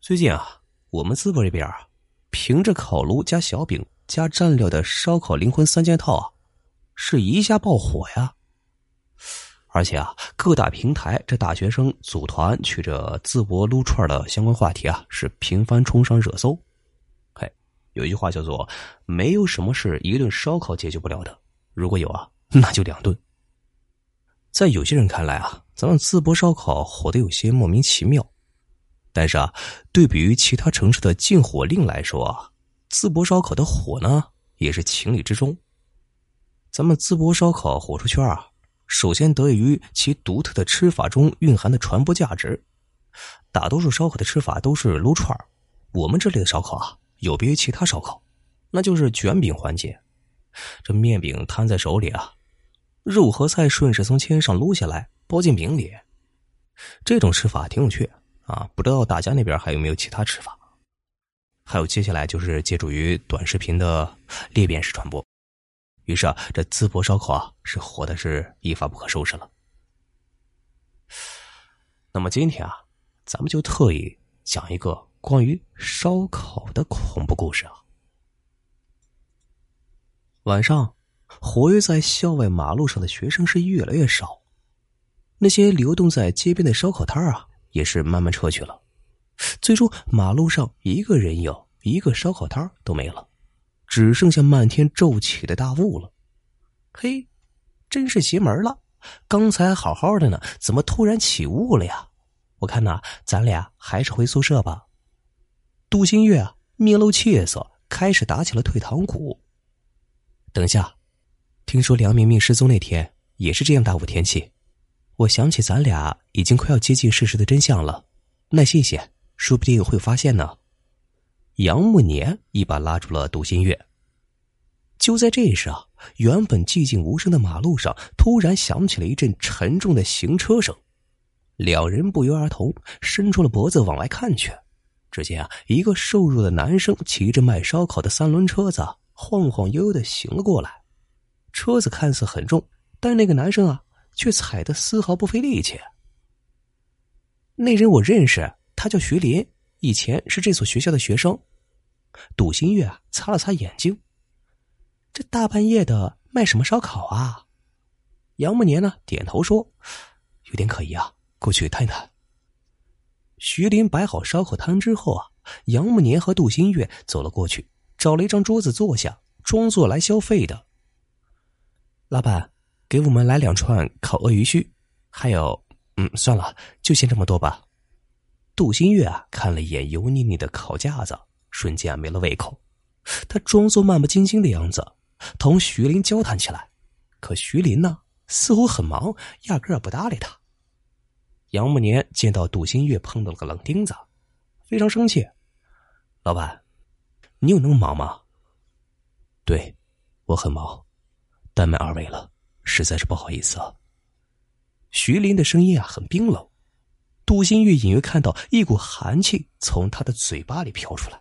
最近啊，我们淄博这边啊，凭着烤炉加小饼加蘸料的烧烤灵魂三件套啊，是一下爆火呀。而且啊，各大平台这大学生组团去这淄博撸串的相关话题啊，是频繁冲上热搜。嘿，有一句话叫做“没有什么是一顿烧烤解决不了的”，如果有啊，那就两顿。在有些人看来啊，咱们淄博烧烤火的有些莫名其妙。但是啊，对比于其他城市的禁火令来说啊，淄博烧烤的火呢也是情理之中。咱们淄博烧烤火出圈啊，首先得益于其独特的吃法中蕴含的传播价值。大多数烧烤的吃法都是撸串我们这里的烧烤啊，有别于其他烧烤，那就是卷饼环节。这面饼摊在手里啊。肉和菜顺势从签上撸下来，包进饼里。这种吃法挺有趣啊！不知道大家那边还有没有其他吃法？还有接下来就是借助于短视频的裂变式传播，于是啊，这淄博烧烤啊是火的是一发不可收拾了。那么今天啊，咱们就特意讲一个关于烧烤的恐怖故事啊。晚上。活跃在校外马路上的学生是越来越少，那些流动在街边的烧烤摊啊，也是慢慢撤去了。最终，马路上一个人影、一个烧烤摊都没了，只剩下漫天骤起的大雾了。嘿，真是邪门了！刚才好好的呢，怎么突然起雾了呀？我看呐，咱俩还是回宿舍吧。杜新月啊，面露怯色，开始打起了退堂鼓。等下。听说梁明明失踪那天也是这样大雾天气，我想起咱俩已经快要接近事实的真相了。那谢谢，说不定会发现呢。杨慕年一把拉住了杜新月。就在这时啊，原本寂静无声的马路上突然响起了一阵沉重的行车声，两人不约而同伸出了脖子往外看去。只见啊，一个瘦弱的男生骑着卖烧烤的三轮车子，晃晃悠悠的行了过来。车子看似很重，但那个男生啊，却踩得丝毫不费力气。那人我认识，他叫徐林，以前是这所学校的学生。杜新月啊，擦了擦眼睛，这大半夜的卖什么烧烤啊？杨慕年呢，点头说：“有点可疑啊，过去探探。”徐林摆好烧烤摊之后啊，杨慕年和杜新月走了过去，找了一张桌子坐下，装作来消费的。老板，给我们来两串烤鳄鱼须，还有，嗯，算了，就先这么多吧。杜新月啊，看了一眼油腻腻的烤架子，瞬间没了胃口。他装作漫不经心的样子，同徐林交谈起来。可徐林呢，似乎很忙，压根儿不搭理他。杨慕年见到杜新月碰到了个冷钉子，非常生气。老板，你有那么忙吗？对，我很忙。怠慢二位了，实在是不好意思啊。徐林的声音啊很冰冷，杜新月隐约看到一股寒气从他的嘴巴里飘出来，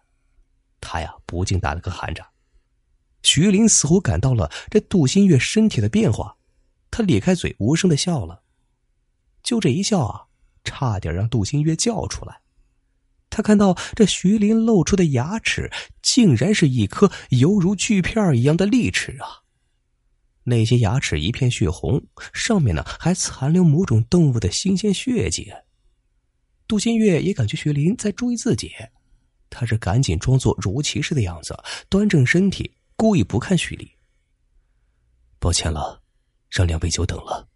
他呀不禁打了个寒颤。徐林似乎感到了这杜新月身体的变化，他咧开嘴无声的笑了，就这一笑啊，差点让杜新月叫出来。他看到这徐林露出的牙齿，竟然是一颗犹如锯片一样的利齿啊！那些牙齿一片血红，上面呢还残留某种动物的新鲜血迹。杜新月也感觉徐林在注意自己，他是赶紧装作若无其事的样子，端正身体，故意不看徐林。抱歉了，让两位久等了，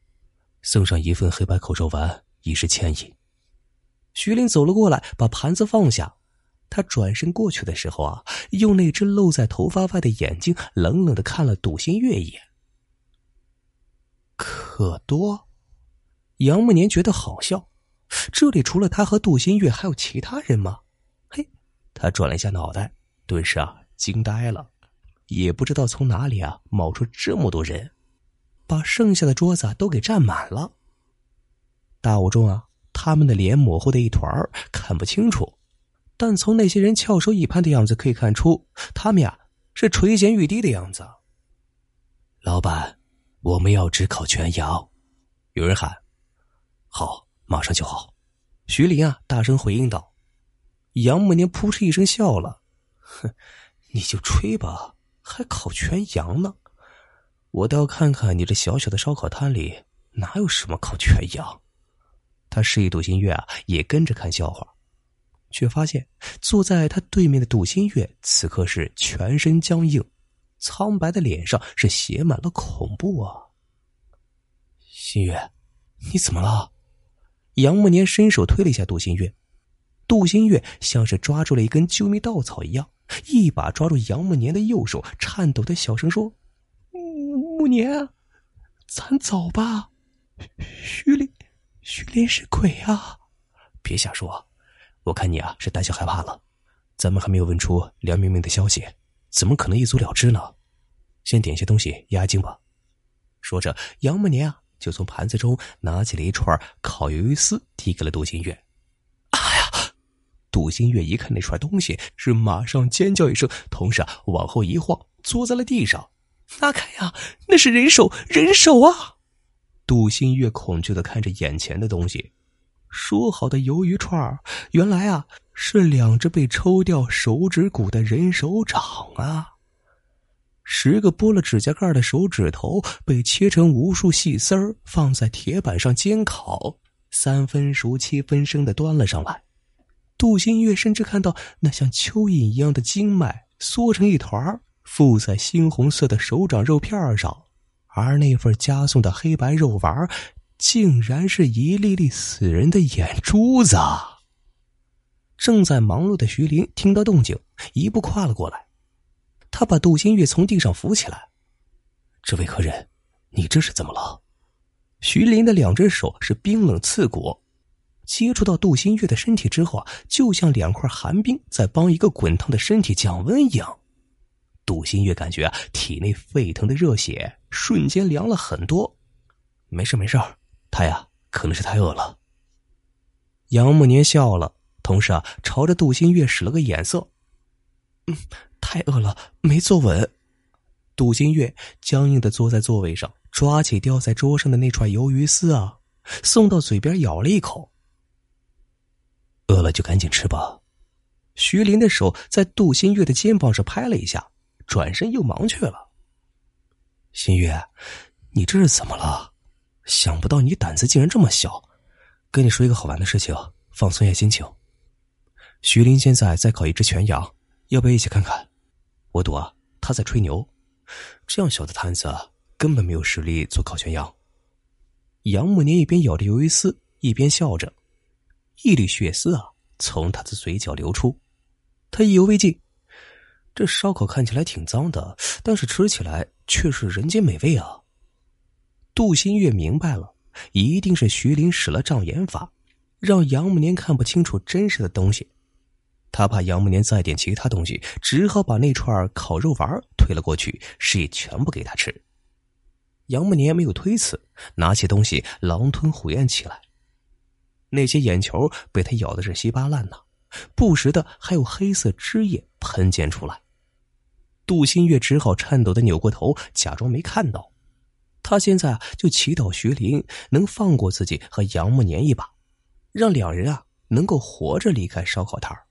送上一份黑白口罩丸，以示歉意。徐林走了过来，把盘子放下，他转身过去的时候啊，用那只露在头发外的眼睛冷冷的看了杜新月一眼。可多，杨慕年觉得好笑。这里除了他和杜新月，还有其他人吗？嘿，他转了一下脑袋，顿时啊惊呆了，也不知道从哪里啊冒出这么多人，把剩下的桌子都给占满了。大雾中啊，他们的脸模糊的一团看不清楚，但从那些人翘首以盼的样子可以看出，他们呀是垂涎欲滴的样子。老板。我们要只烤全羊，有人喊：“好，马上就好。”徐林啊，大声回应道：“杨木年扑哧一声笑了：“哼，你就吹吧，还烤全羊呢？我倒要看看你这小小的烧烤摊里哪有什么烤全羊。”他示意杜新月啊，也跟着看笑话，却发现坐在他对面的杜新月此刻是全身僵硬，苍白的脸上是写满了恐怖啊。新月，你怎么了？杨慕年伸手推了一下杜新月。杜新月像是抓住了一根救命稻草一样，一把抓住杨慕年的右手，颤抖的小声说：“慕年，咱走吧。”徐林，徐林是鬼啊！别瞎说，我看你啊是胆小害怕了。咱们还没有问出梁明明的消息，怎么可能一走了之呢？先点些东西压压惊吧。说着，杨慕年啊就从盘子中拿起了一串烤鱿鱼丝，递给了杜新月。哎呀杜新月一看那串东西，是马上尖叫一声，同时啊往后一晃，坐在了地上。拿开呀，那是人手，人手啊！杜新月恐惧的看着眼前的东西，说好的鱿鱼串，原来啊是两只被抽掉手指骨的人手掌啊！十个剥了指甲盖的手指头被切成无数细丝儿，放在铁板上煎烤，三分熟七分生的端了上来。杜新月甚至看到那像蚯蚓一样的经脉缩成一团儿附在猩红色的手掌肉片上，而那份加送的黑白肉丸，竟然是一粒粒死人的眼珠子。正在忙碌的徐林听到动静，一步跨了过来，他把杜新月从地上扶起来：“这位客人，你这是怎么了？”徐林的两只手是冰冷刺骨。接触到杜新月的身体之后啊，就像两块寒冰在帮一个滚烫的身体降温一样。杜新月感觉啊，体内沸腾的热血瞬间凉了很多。没事没事，他呀可能是太饿了。杨慕年笑了，同时啊朝着杜新月使了个眼色。嗯，太饿了，没坐稳。杜新月僵硬的坐在座位上，抓起掉在桌上的那串鱿鱼丝啊，送到嘴边咬了一口。饿了就赶紧吃吧。徐林的手在杜新月的肩膀上拍了一下，转身又忙去了。新月，你这是怎么了？想不到你胆子竟然这么小。跟你说一个好玩的事情，放松一下心情。徐林现在在烤一只全羊，要不要一起看看？我赌啊，他在吹牛。这样小的摊子根本没有实力做烤全羊。杨慕年一边咬着鱿鱼丝，一边笑着。一缕血丝啊，从他的嘴角流出。他意犹未尽。这烧烤看起来挺脏的，但是吃起来却是人间美味啊！杜新月明白了，一定是徐林使了障眼法，让杨慕年看不清楚真实的东西。他怕杨慕年再点其他东西，只好把那串烤肉丸推了过去，示意全部给他吃。杨慕年没有推辞，拿起东西狼吞虎咽起来。那些眼球被他咬的是稀巴烂呐，不时的还有黑色汁液喷溅出来。杜新月只好颤抖的扭过头，假装没看到。他现在啊，就祈祷徐林能放过自己和杨慕年一把，让两人啊能够活着离开烧烤摊儿。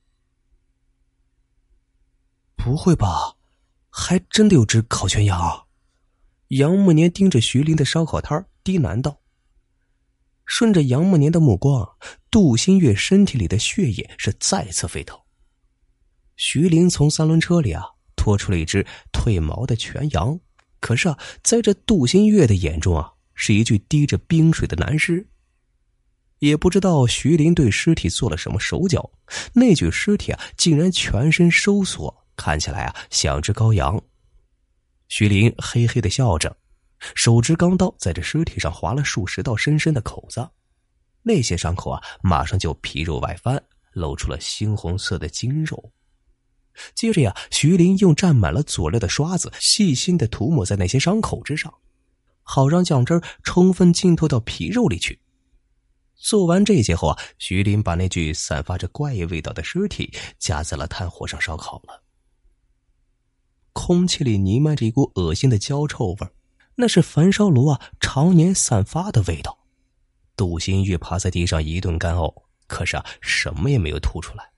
不会吧，还真的有只烤全羊？杨慕年盯着徐林的烧烤摊儿，低喃道。顺着杨慕年的目光，杜新月身体里的血液是再次沸腾。徐林从三轮车里啊拖出了一只褪毛的全羊，可是啊，在这杜新月的眼中啊，是一具滴着冰水的男尸。也不知道徐林对尸体做了什么手脚，那具尸体啊，竟然全身收缩，看起来啊像只羔羊。徐林嘿嘿的笑着。手持钢刀，在这尸体上划了数十道深深的口子，那些伤口啊，马上就皮肉外翻，露出了猩红色的筋肉。接着呀，徐林用蘸满了佐料的刷子，细心的涂抹在那些伤口之上，好让酱汁充分浸透到皮肉里去。做完这些后啊，徐林把那具散发着怪异味道的尸体夹在了炭火上烧烤了。空气里弥漫着一股恶心的焦臭味。那是焚烧炉啊常年散发的味道。杜新玉趴在地上一顿干呕，可是啊什么也没有吐出来。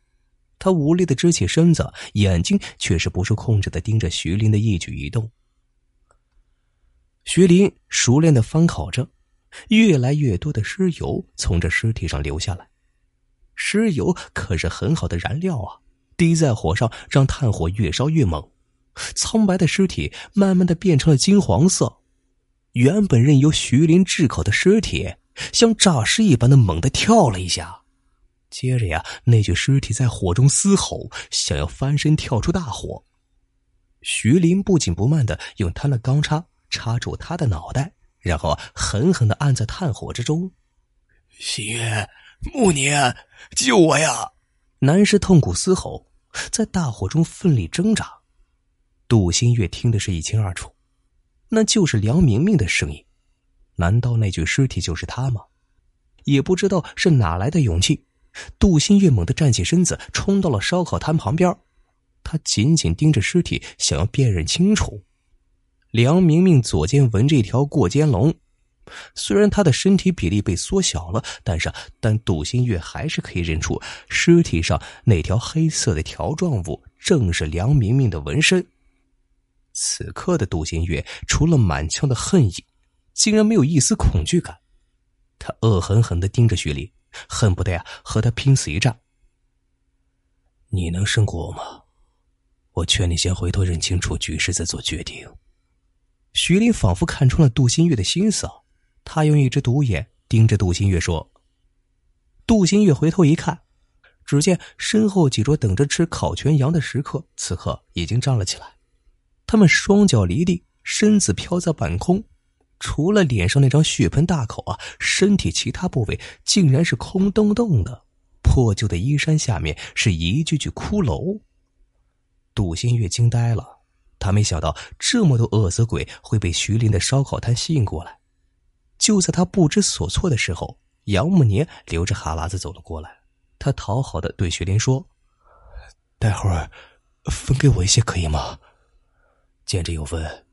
他无力的支起身子，眼睛却是不受控制的盯着徐林的一举一动。徐林熟练的翻烤着，越来越多的尸油从这尸体上流下来。尸油可是很好的燃料啊，滴在火上，让炭火越烧越猛。苍白的尸体慢慢的变成了金黄色，原本任由徐林炙烤的尸体，像诈尸一般的猛地跳了一下。接着呀，那具尸体在火中嘶吼，想要翻身跳出大火。徐林不紧不慢的用他那钢叉插住他的脑袋，然后狠狠的按在炭火之中。新月，穆年，救我呀！男尸痛苦嘶吼，在大火中奋力挣扎。杜新月听的是一清二楚，那就是梁明明的声音。难道那具尸体就是他吗？也不知道是哪来的勇气，杜新月猛地站起身子，冲到了烧烤摊旁边。他紧紧盯着尸体，想要辨认清楚。梁明明左肩纹着一条过肩龙，虽然他的身体比例被缩小了，但是但杜新月还是可以认出尸体上那条黑色的条状物正是梁明明的纹身。此刻的杜新月除了满腔的恨意，竟然没有一丝恐惧感。他恶狠狠的盯着徐林，恨不得呀和他拼死一战。你能胜过我吗？我劝你先回头认清楚局势，再做决定。徐林仿佛看穿了杜新月的心思，他用一只独眼盯着杜新月说：“杜新月回头一看，只见身后几桌等着吃烤全羊的食客，此刻已经站了起来。”他们双脚离地，身子飘在半空，除了脸上那张血盆大口啊，身体其他部位竟然是空洞洞的。破旧的衣衫下面是一具具骷髅。杜新月惊呆了，他没想到这么多饿死鬼会被徐林的烧烤摊吸引过来。就在他不知所措的时候，杨木年流着哈喇子走了过来，他讨好的对徐林说：“待会儿分给我一些，可以吗？”见者有份，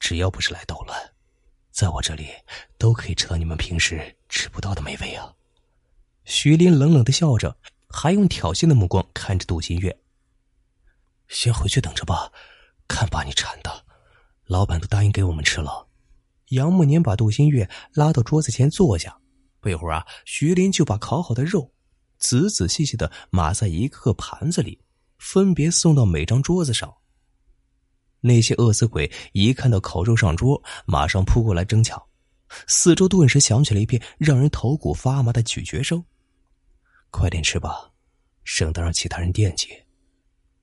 只要不是来捣乱，在我这里都可以吃到你们平时吃不到的美味啊！徐林冷冷的笑着，还用挑衅的目光看着杜新月。先回去等着吧，看把你馋的！老板都答应给我们吃了。杨木年把杜新月拉到桌子前坐下，不一会儿啊，徐林就把烤好的肉仔仔细细的码在一个盘子里，分别送到每张桌子上。那些饿死鬼一看到烤肉上桌，马上扑过来争抢，四周顿时响起了一片让人头骨发麻的咀嚼声。快点吃吧，省得让其他人惦记。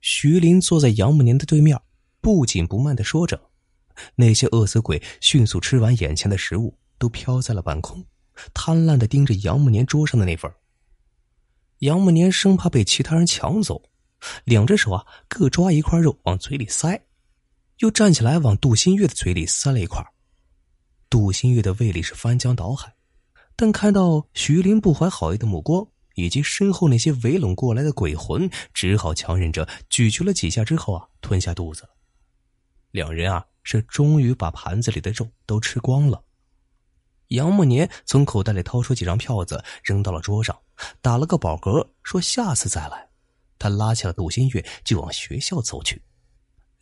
徐林坐在杨木年的对面，不紧不慢的说着。那些饿死鬼迅速吃完眼前的食物，都飘在了半空，贪婪的盯着杨木年桌上的那份。杨木年生怕被其他人抢走，两只手啊各抓一块肉往嘴里塞。又站起来往杜新月的嘴里塞了一块。杜新月的胃里是翻江倒海，但看到徐林不怀好意的目光以及身后那些围拢过来的鬼魂，只好强忍着咀嚼了几下之后啊，吞下肚子。两人啊是终于把盘子里的肉都吃光了。杨木年从口袋里掏出几张票子扔到了桌上，打了个饱嗝，说下次再来。他拉起了杜新月就往学校走去。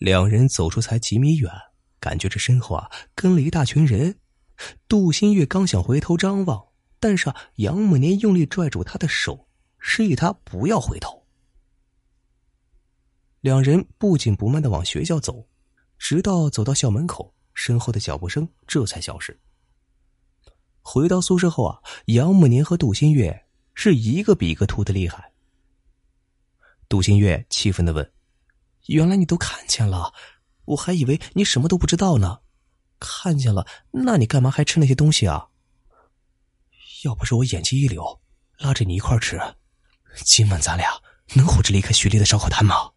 两人走出才几米远，感觉这身后啊跟了一大群人。杜新月刚想回头张望，但是杨木年用力拽住他的手，示意他不要回头。两人不紧不慢的往学校走，直到走到校门口，身后的脚步声这才消失。回到宿舍后啊，杨木年和杜新月是一个比一个秃的厉害。杜新月气愤的问。原来你都看见了，我还以为你什么都不知道呢。看见了，那你干嘛还吃那些东西啊？要不是我眼睛一流，拉着你一块吃，今晚咱俩能活着离开徐丽的烧烤摊吗？